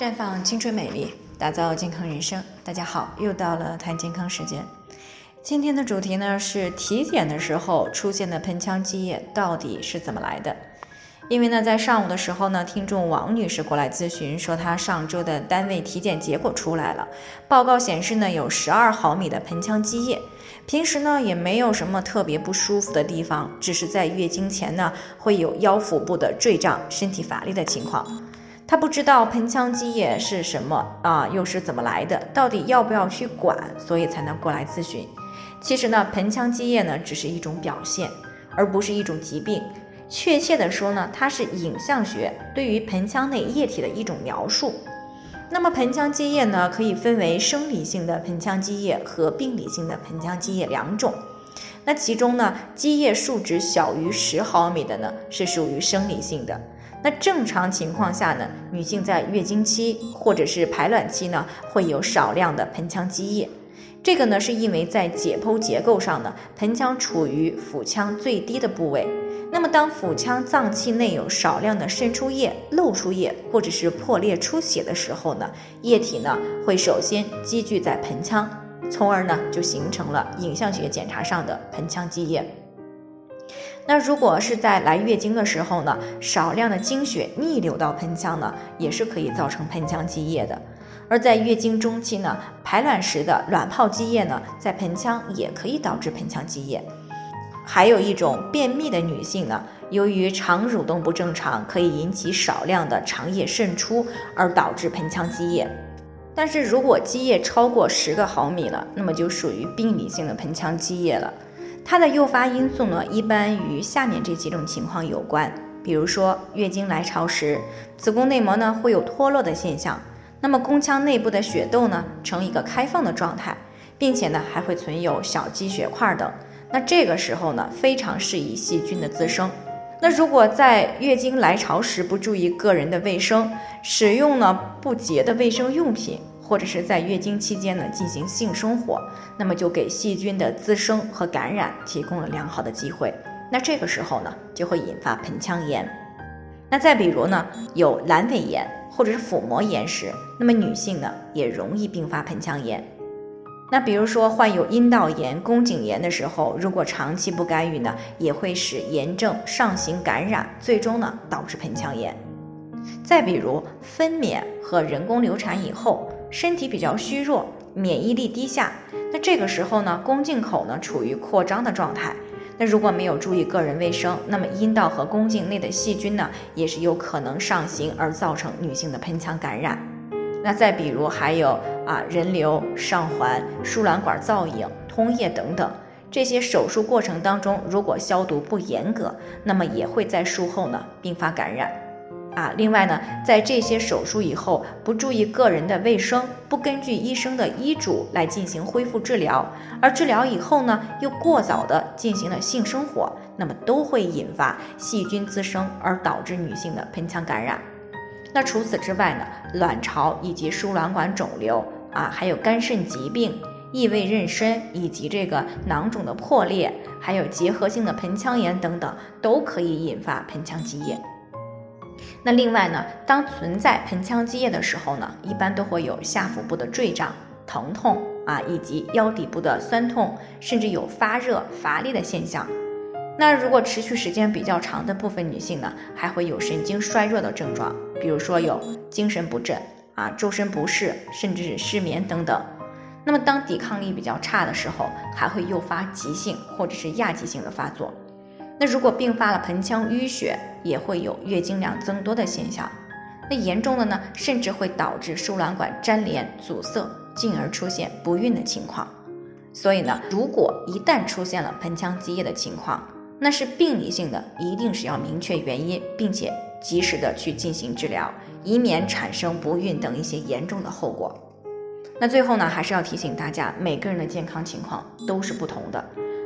绽放青春美丽，打造健康人生。大家好，又到了谈健康时间。今天的主题呢是体检的时候出现的盆腔积液到底是怎么来的？因为呢，在上午的时候呢，听众王女士过来咨询说，她上周的单位体检结果出来了，报告显示呢有十二毫米的盆腔积液，平时呢也没有什么特别不舒服的地方，只是在月经前呢会有腰腹部的坠胀、身体乏力的情况。他不知道盆腔积液是什么啊，又是怎么来的，到底要不要去管，所以才能过来咨询。其实呢，盆腔积液呢只是一种表现，而不是一种疾病。确切的说呢，它是影像学对于盆腔内液体的一种描述。那么盆腔积液呢，可以分为生理性的盆腔积液和病理性的盆腔积液两种。那其中呢，积液数值小于十毫米的呢，是属于生理性的。那正常情况下呢，女性在月经期或者是排卵期呢，会有少量的盆腔积液。这个呢，是因为在解剖结构上呢，盆腔处于腹腔最低的部位。那么，当腹腔脏器内有少量的渗出液、漏出液，或者是破裂出血的时候呢，液体呢会首先积聚在盆腔，从而呢就形成了影像学检查上的盆腔积液。那如果是在来月经的时候呢，少量的经血逆流到盆腔呢，也是可以造成盆腔积液的。而在月经中期呢，排卵时的卵泡积液呢，在盆腔也可以导致盆腔积液。还有一种便秘的女性呢，由于肠蠕动不正常，可以引起少量的肠液渗出，而导致盆腔积液。但是如果积液超过十个毫米了，那么就属于病理性的盆腔积液了。它的诱发因素呢，一般与下面这几种情况有关，比如说月经来潮时，子宫内膜呢会有脱落的现象，那么宫腔内部的血窦呢呈一个开放的状态，并且呢还会存有小积血块等。那这个时候呢，非常适宜细菌的滋生。那如果在月经来潮时不注意个人的卫生，使用呢不洁的卫生用品，或者是在月经期间呢进行性生活，那么就给细菌的滋生和感染提供了良好的机会。那这个时候呢，就会引发盆腔炎。那再比如呢，有阑尾炎或者是腹膜炎时，那么女性呢也容易并发盆腔炎。那比如说患有阴道炎、宫颈炎的时候，如果长期不干预呢，也会使炎症上行感染，最终呢导致盆腔炎。再比如分娩和人工流产以后，身体比较虚弱，免疫力低下，那这个时候呢，宫颈口呢处于扩张的状态，那如果没有注意个人卫生，那么阴道和宫颈内的细菌呢，也是有可能上行而造成女性的盆腔感染。那再比如还有啊人流、上环、输卵管造影、通液等等，这些手术过程当中，如果消毒不严格，那么也会在术后呢并发感染。啊，另外呢，在这些手术以后不注意个人的卫生，不根据医生的医嘱来进行恢复治疗，而治疗以后呢又过早的进行了性生活，那么都会引发细菌滋生，而导致女性的盆腔感染。那除此之外呢，卵巢以及输卵管肿瘤啊，还有肝肾疾病、异位妊娠以及这个囊肿的破裂，还有结核性的盆腔炎等等，都可以引发盆腔积液。那另外呢，当存在盆腔积液的时候呢，一般都会有下腹部的坠胀、疼痛啊，以及腰底部的酸痛，甚至有发热、乏力的现象。那如果持续时间比较长的部分女性呢，还会有神经衰弱的症状，比如说有精神不振啊、周身不适，甚至是失眠等等。那么当抵抗力比较差的时候，还会诱发急性或者是亚急性的发作。那如果并发了盆腔淤血，也会有月经量增多的现象。那严重的呢，甚至会导致输卵管粘连阻塞，进而出现不孕的情况。所以呢，如果一旦出现了盆腔积液的情况，那是病理性的，一定是要明确原因，并且及时的去进行治疗，以免产生不孕等一些严重的后果。那最后呢，还是要提醒大家，每个人的健康情况都是不同的，